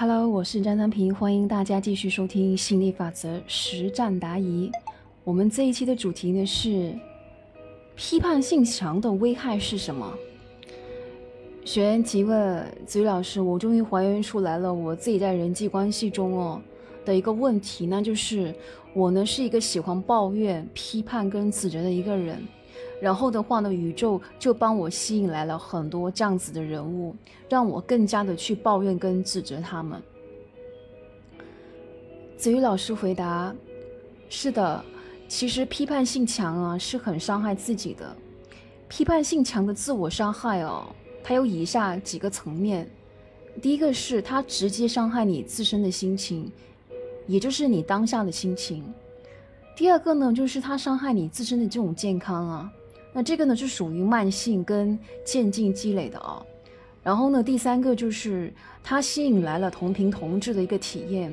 Hello，我是张三平，欢迎大家继续收听心理法则实战答疑。我们这一期的主题呢是批判性强的危害是什么？学员提问：子宇老师，我终于还原出来了我自己在人际关系中哦的一个问题，那就是我呢是一个喜欢抱怨、批判跟指责的一个人。然后的话呢，宇宙就帮我吸引来了很多这样子的人物，让我更加的去抱怨跟指责他们。子瑜老师回答：是的，其实批判性强啊是很伤害自己的。批判性强的自我伤害哦，它有以下几个层面。第一个是它直接伤害你自身的心情，也就是你当下的心情。第二个呢，就是它伤害你自身的这种健康啊。那这个呢是属于慢性跟渐进积累的啊，然后呢，第三个就是它吸引来了同频同质的一个体验，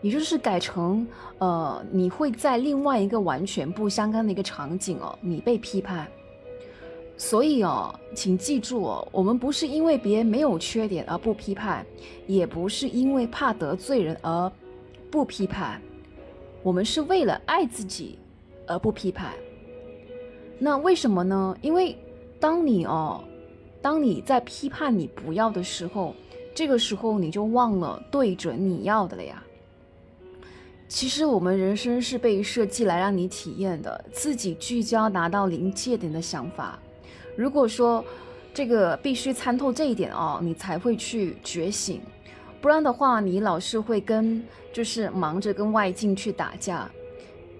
也就是改成呃，你会在另外一个完全不相干的一个场景哦，你被批判。所以哦，请记住哦，我们不是因为别人没有缺点而不批判，也不是因为怕得罪人而不批判，我们是为了爱自己而不批判。那为什么呢？因为当你哦，当你在批判你不要的时候，这个时候你就忘了对准你要的了呀。其实我们人生是被设计来让你体验的，自己聚焦达到临界点的想法。如果说这个必须参透这一点哦，你才会去觉醒，不然的话，你老是会跟就是忙着跟外境去打架。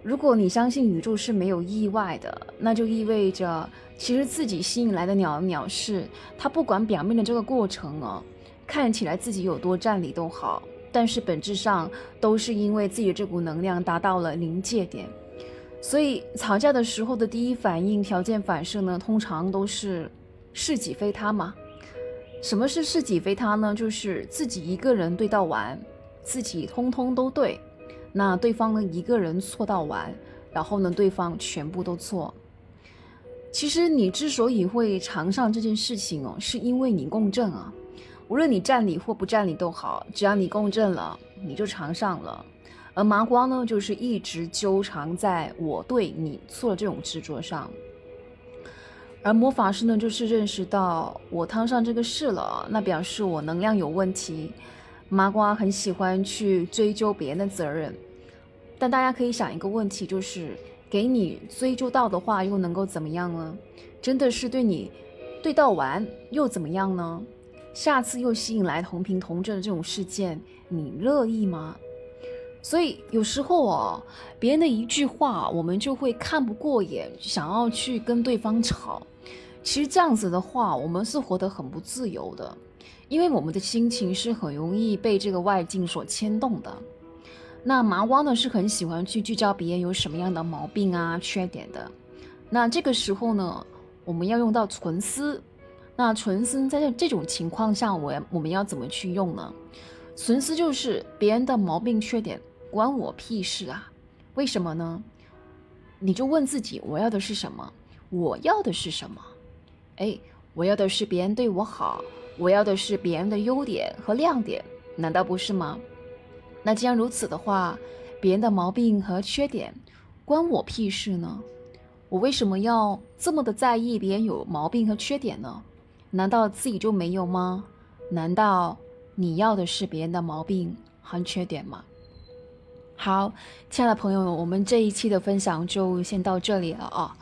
如果你相信宇宙是没有意外的，那就意味着其实自己吸引来的鸟鸟事，它不管表面的这个过程哦，看起来自己有多占理都好，但是本质上都是因为自己这股能量达到了临界点。所以吵架的时候的第一反应条件反射呢，通常都是是己非他嘛。什么是是己非他呢？就是自己一个人对到完，自己通通都对。那对方呢？一个人错到完，然后呢，对方全部都错。其实你之所以会尝上这件事情哦，是因为你共振啊。无论你占理或不占理都好，只要你共振了，你就尝上了。而麻瓜呢，就是一直纠缠在我对你错的这种执着上。而魔法师呢，就是认识到我摊上这个事了，那表示我能量有问题。麻瓜很喜欢去追究别人的责任，但大家可以想一个问题，就是给你追究到的话，又能够怎么样呢？真的是对你对到完又怎么样呢？下次又吸引来同频同振的这种事件，你乐意吗？所以有时候哦，别人的一句话，我们就会看不过眼，想要去跟对方吵。其实这样子的话，我们是活得很不自由的。因为我们的心情是很容易被这个外境所牵动的，那麻瓜呢是很喜欢去聚焦别人有什么样的毛病啊、缺点的。那这个时候呢，我们要用到纯思。那纯思在这这种情况下，我我们要怎么去用呢？纯思就是别人的毛病缺点关我屁事啊？为什么呢？你就问自己，我要的是什么？我要的是什么？哎，我要的是别人对我好。我要的是别人的优点和亮点，难道不是吗？那既然如此的话，别人的毛病和缺点关我屁事呢？我为什么要这么的在意别人有毛病和缺点呢？难道自己就没有吗？难道你要的是别人的毛病和缺点吗？好，亲爱的朋友们，我们这一期的分享就先到这里了啊。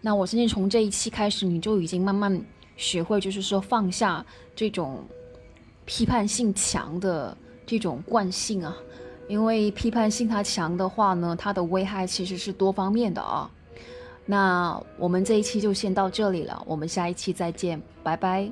那我相信从这一期开始，你就已经慢慢。学会就是说放下这种批判性强的这种惯性啊，因为批判性它强的话呢，它的危害其实是多方面的啊。那我们这一期就先到这里了，我们下一期再见，拜拜。